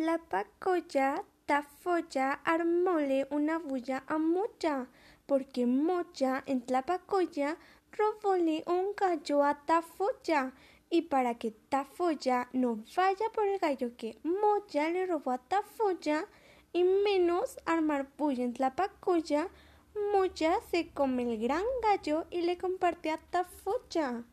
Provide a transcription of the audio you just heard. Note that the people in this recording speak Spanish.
Tlapacoya, Tafoya armóle una bulla a Mocha, porque Mocha en Tlapacoya robóle un gallo a Tafoya. Y para que Tafoya no vaya por el gallo que Mocha le robó a Tafoya, y menos armar bulla en Tlapacoya, Mocha se come el gran gallo y le comparte a Tafoya.